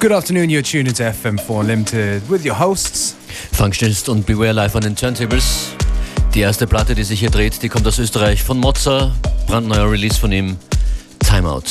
Good afternoon, you're tuned into FM4 Limited with your hosts. Functionist und Beware live an den Turntables. Die erste Platte, die sich hier dreht, die kommt aus Österreich von Mozza. Brandneuer Release von ihm, Timeout.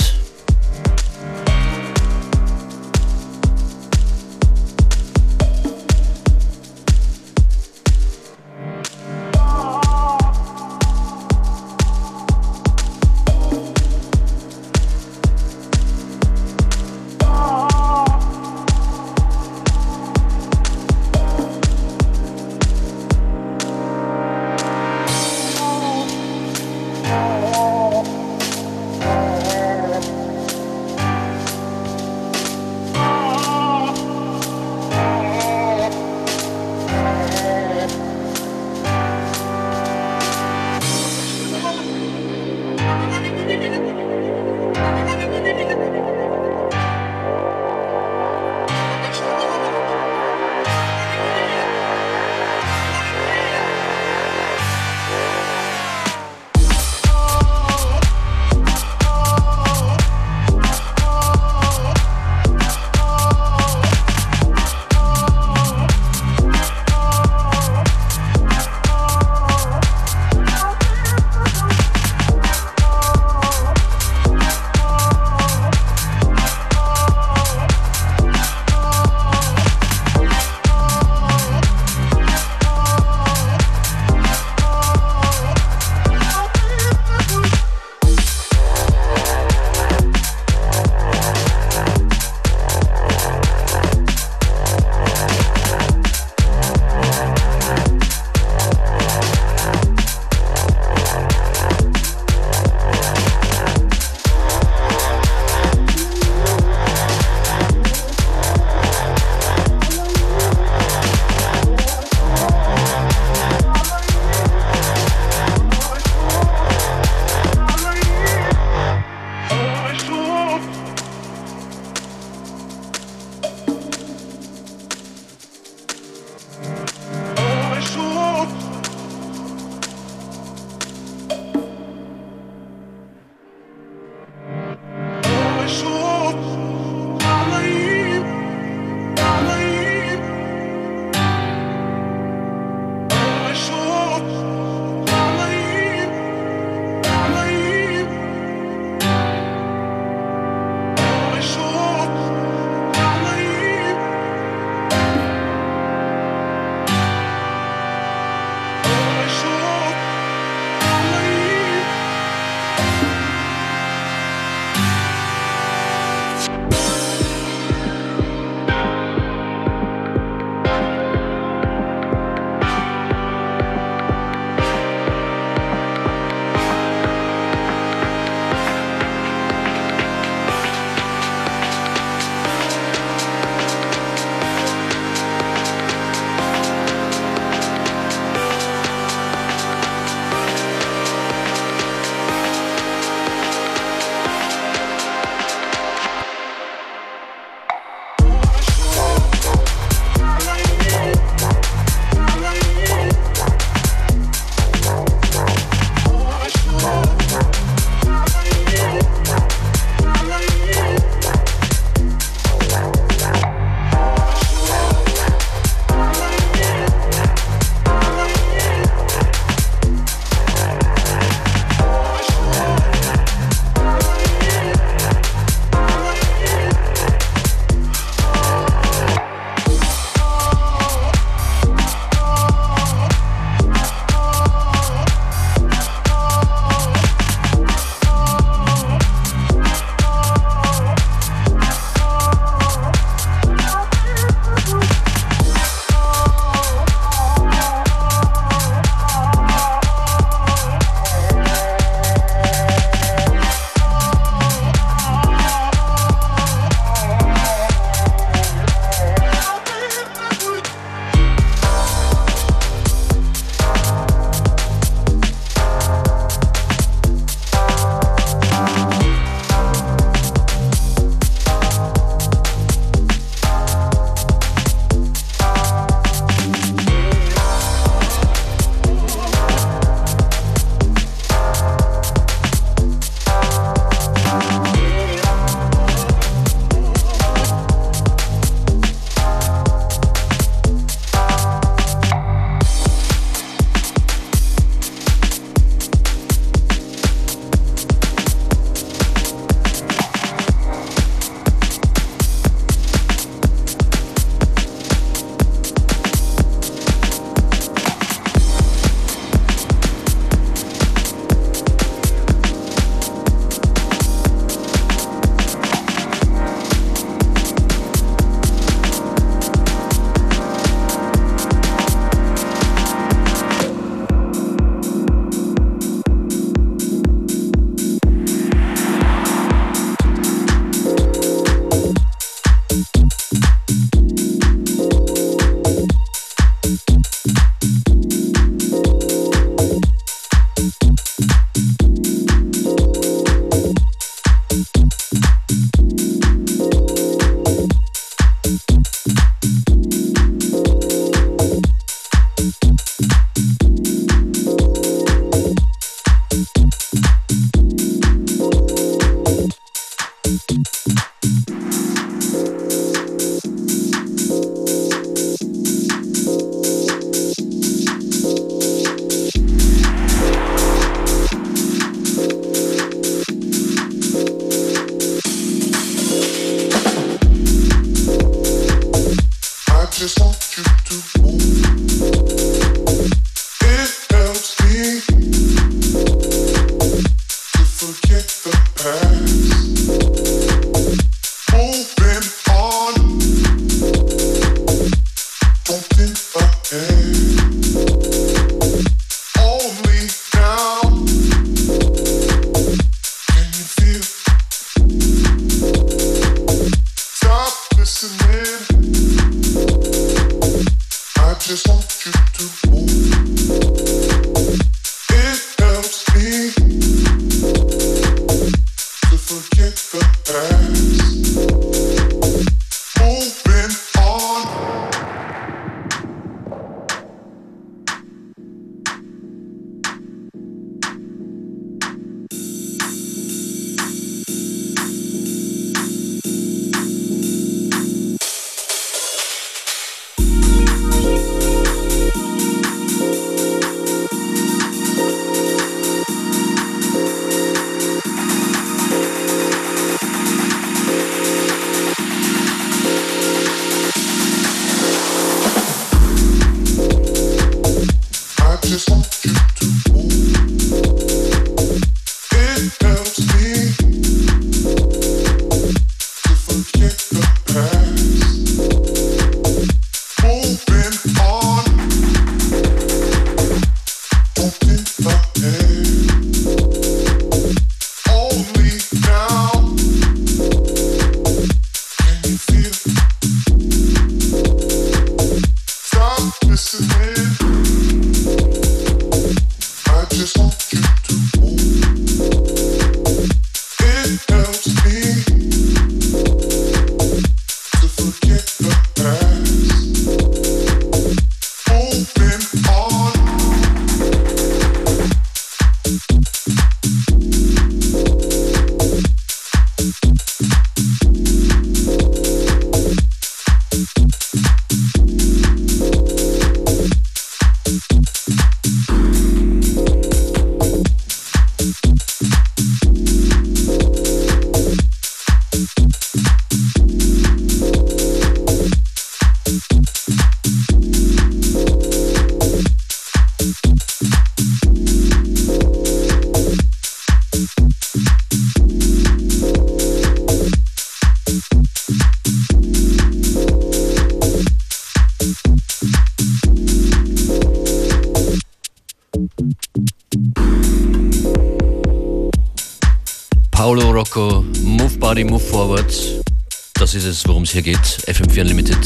Ist es, worum es hier geht. FM4 Unlimited.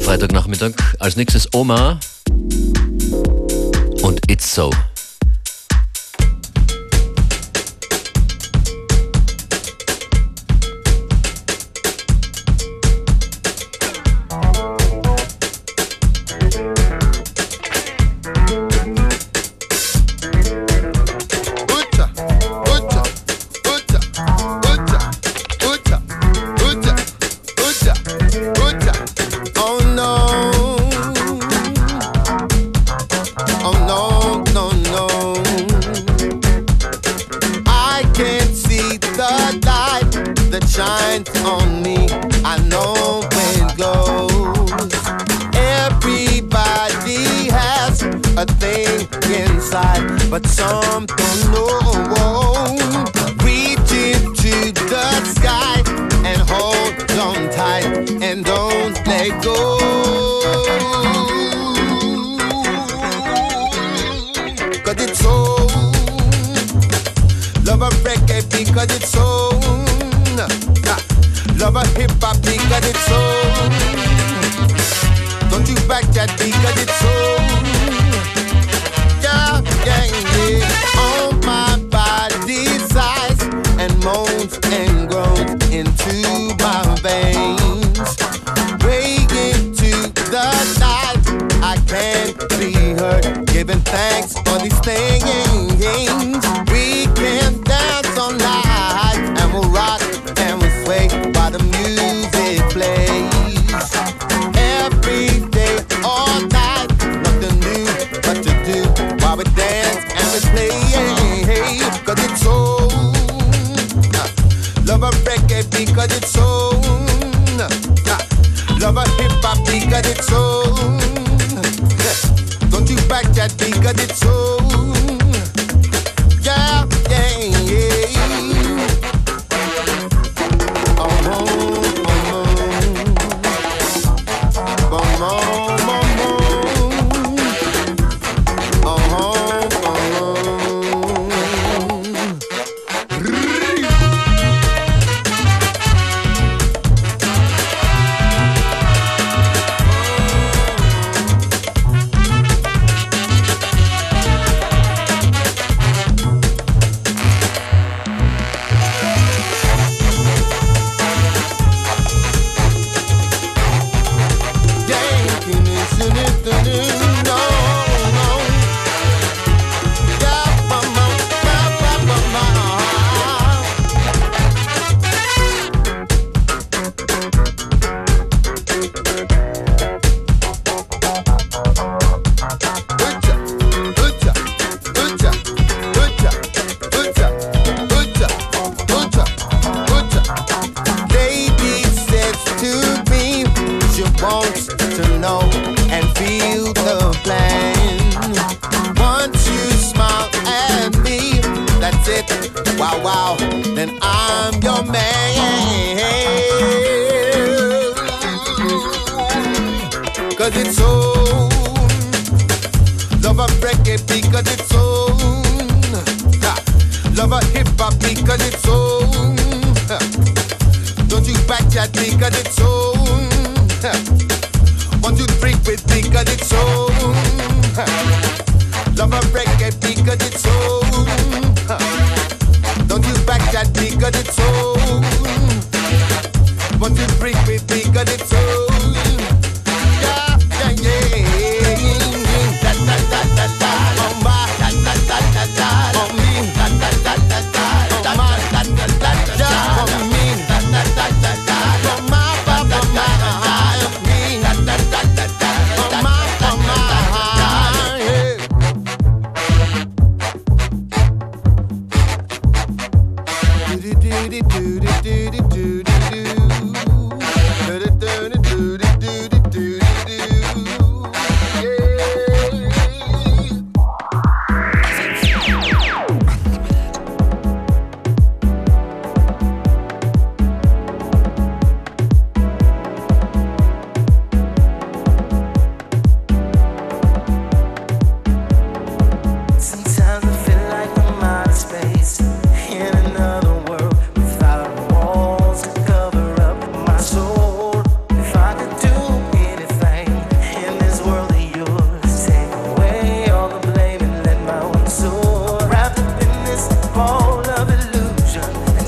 Freitagnachmittag. Als nächstes Oma. Und It's So. We dance, and we play, hey, cause it's so Love a reggae because it's so Love a hip hop because it's soul. Don't you back that because it's soul. because it's own. Love a reggae because it's own. Love a hip hop because it's own. Don't you back at because it's own. Want you freak with because it's own.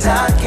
다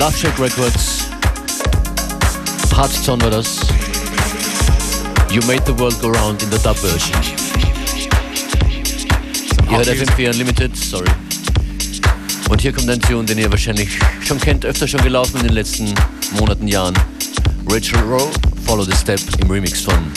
Love Shack Records. Hardstone war das. You made the world go round in der Dub-Version. Ihr hört FM4 Unlimited, sorry. Und hier kommt ein Tune, den ihr wahrscheinlich schon kennt, öfter schon gelaufen in den letzten Monaten, Jahren. Rachel Rowe, Follow the Step im Remix von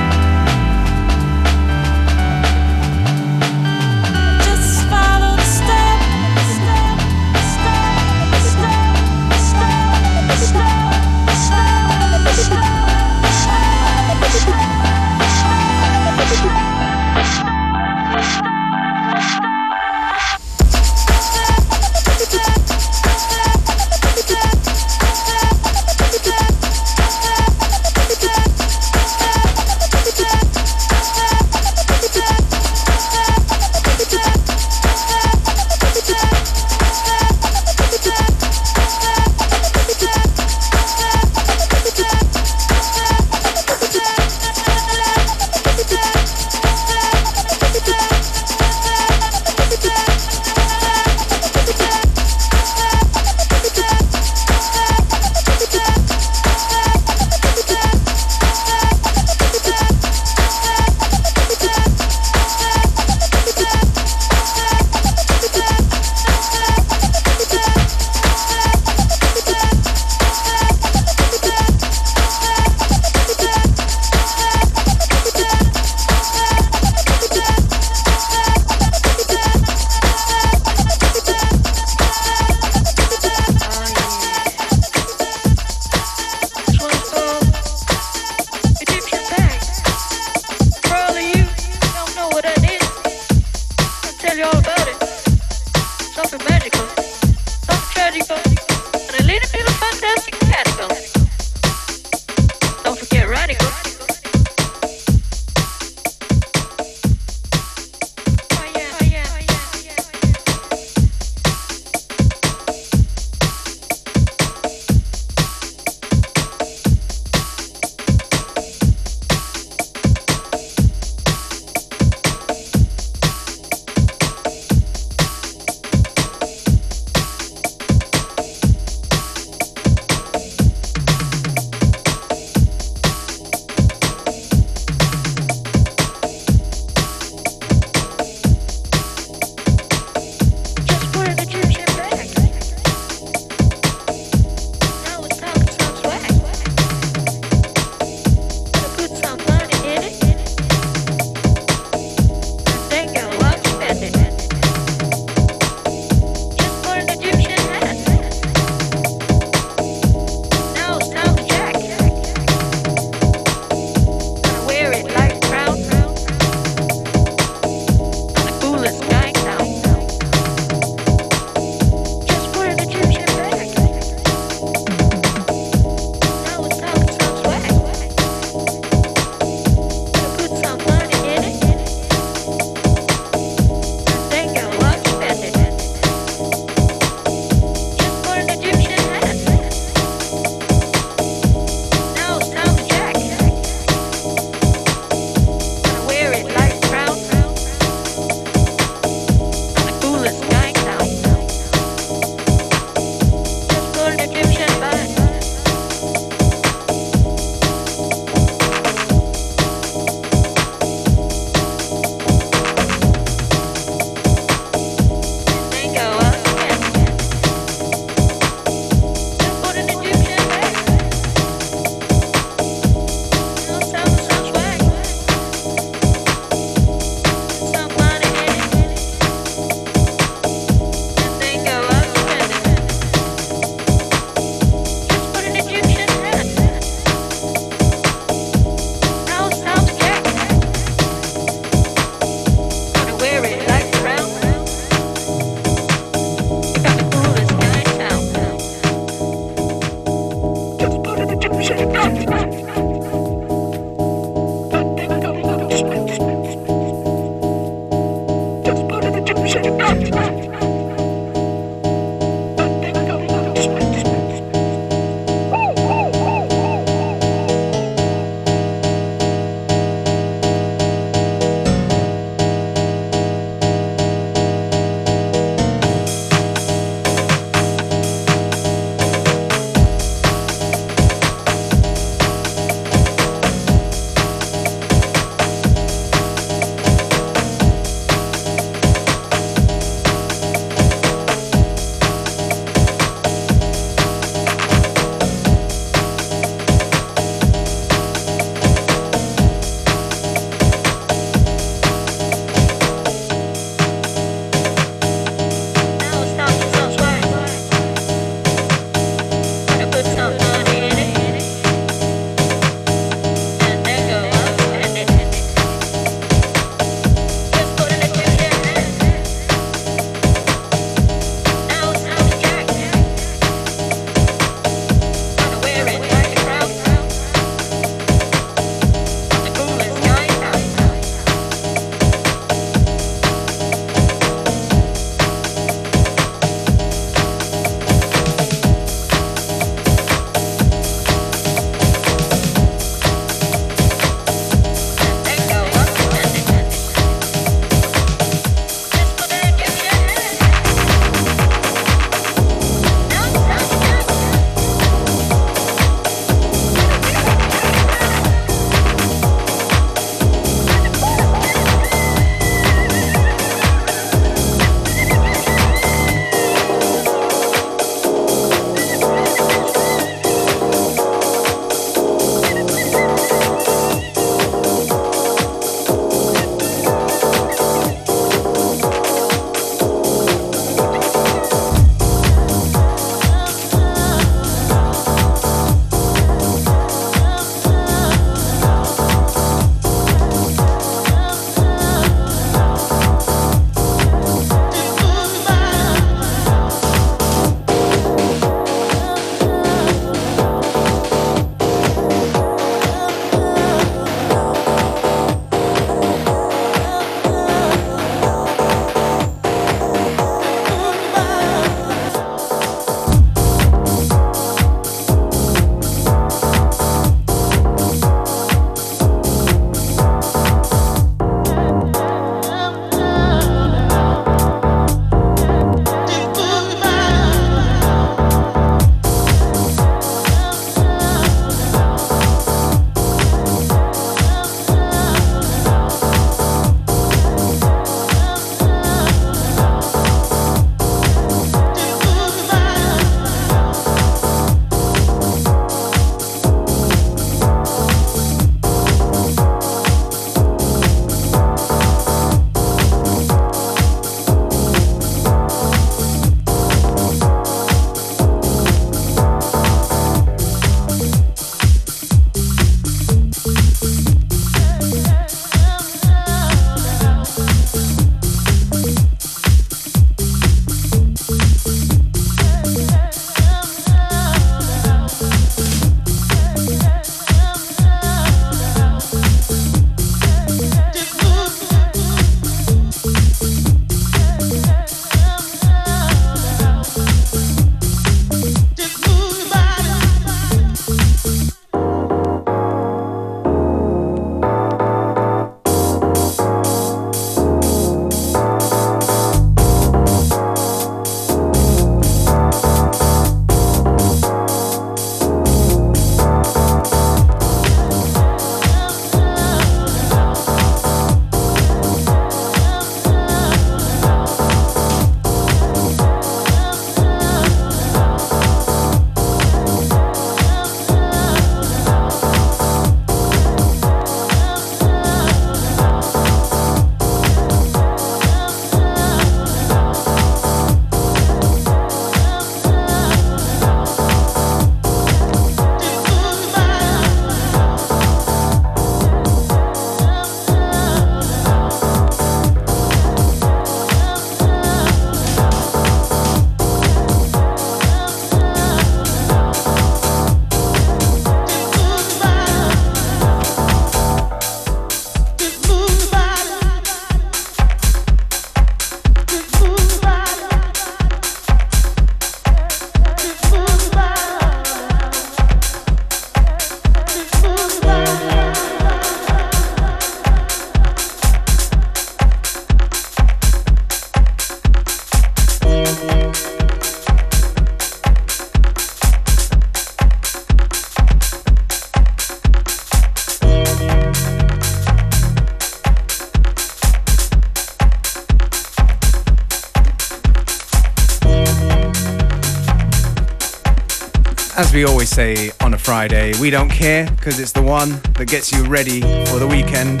say on a Friday, we don't care because it's the one that gets you ready for the weekend.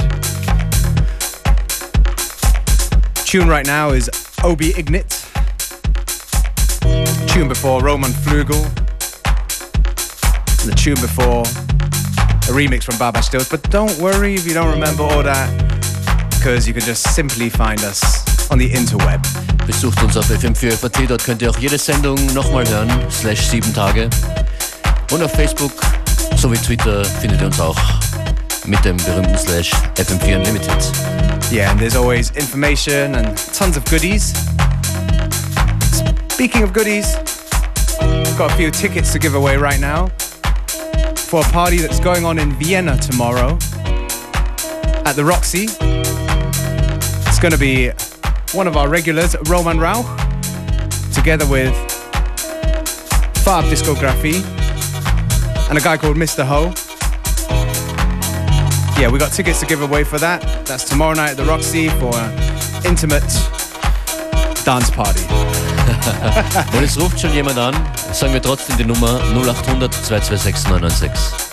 Tune right now is Obi Ignit. Tune before Roman Flügel. The tune before a remix from Baba Stiltz. But don't worry if you don't remember all that because you can just simply find us on the interweb. Besucht uns auf fm4fat, dort könnt ihr auch jede Sendung nochmal hören, slash Tage. Und auf Facebook sowie Twitter findet ihr uns auch mit dem berühmten slash FM4 Unlimited. Yeah, and there's always information and tons of goodies. Speaking of goodies, got a few tickets to give away right now for a party that's going on in Vienna tomorrow at the Roxy. It's going to be one of our regulars, Roman Rao, together with Fab Discography and a guy called Mr. Ho. Yeah, we got tickets to give away for that. That's tomorrow night at the Roxy for an intimate dance party. Und es ruft schon jemand an, sagen wir trotzdem die Nummer 0800 226 996.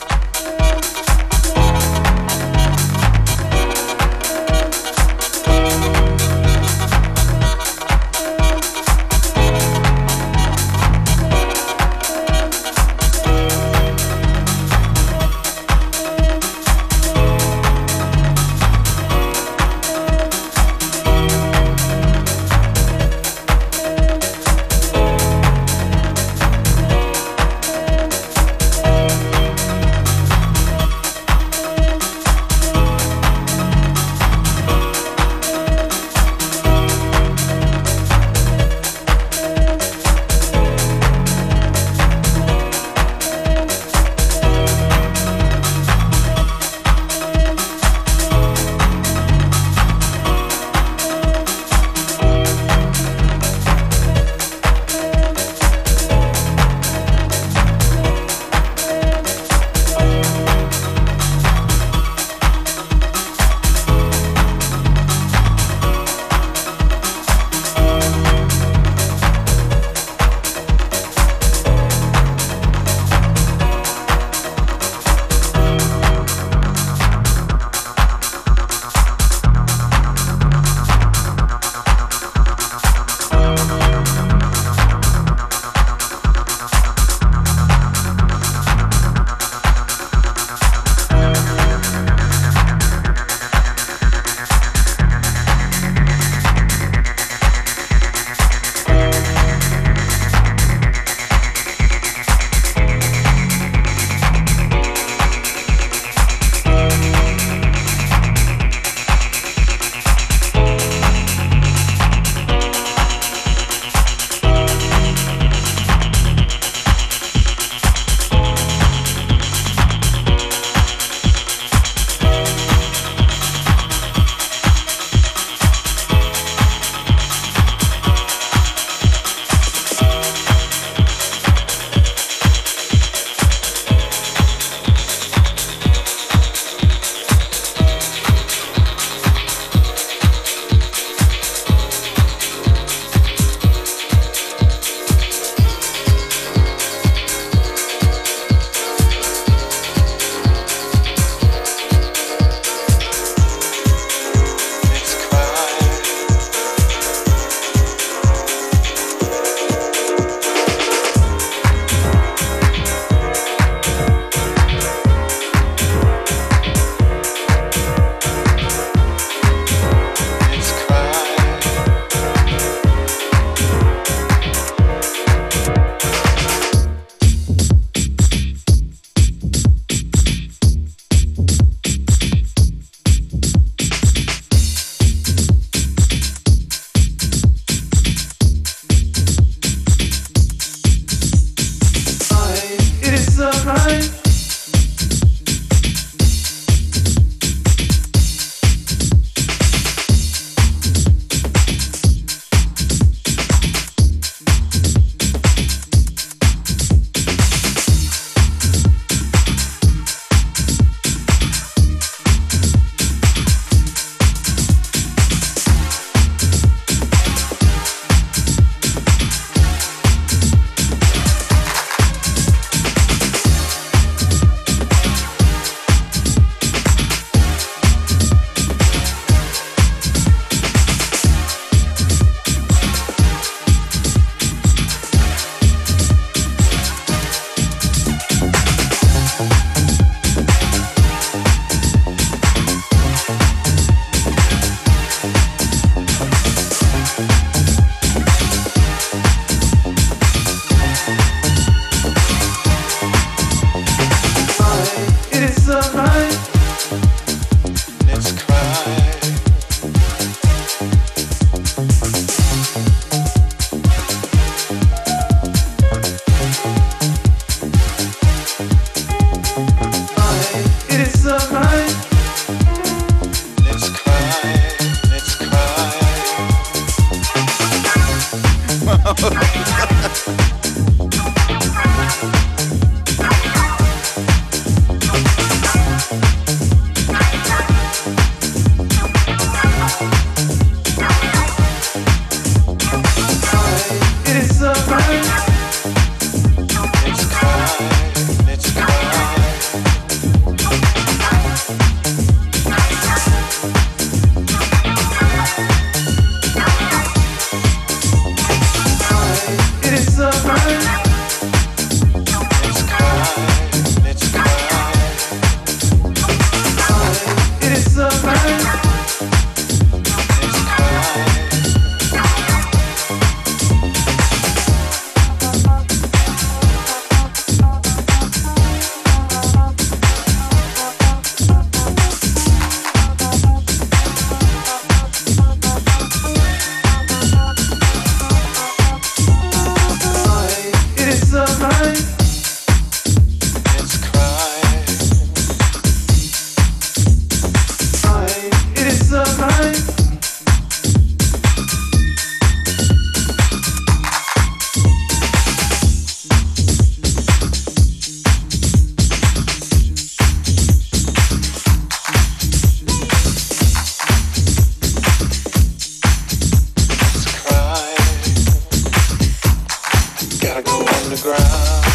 the ground.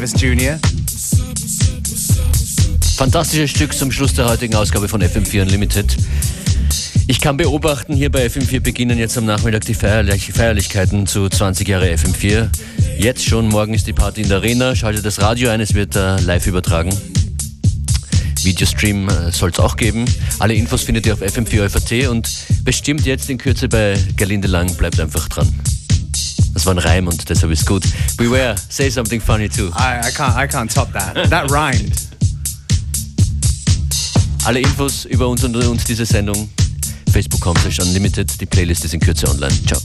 What's up? Fantastisches Stück zum Schluss der heutigen Ausgabe von FM4 Unlimited. Ich kann beobachten, hier bei FM4 beginnen jetzt am Nachmittag die Feierlich Feierlichkeiten zu 20 Jahre FM4. Jetzt schon, morgen ist die Party in der Arena. Schaltet das Radio ein, es wird äh, live übertragen. Videostream äh, soll es auch geben. Alle Infos findet ihr auf FM4 und bestimmt jetzt in Kürze bei Gerlinde Lang. Bleibt einfach dran. Das war ein Reim und deshalb ist gut. Beware, say something funny too. I, I can't I can't top that. That rhymed. Alle Infos über uns und, und diese Sendung facebook.com slash unlimited. Die Playlist ist in Kürze online. Ciao.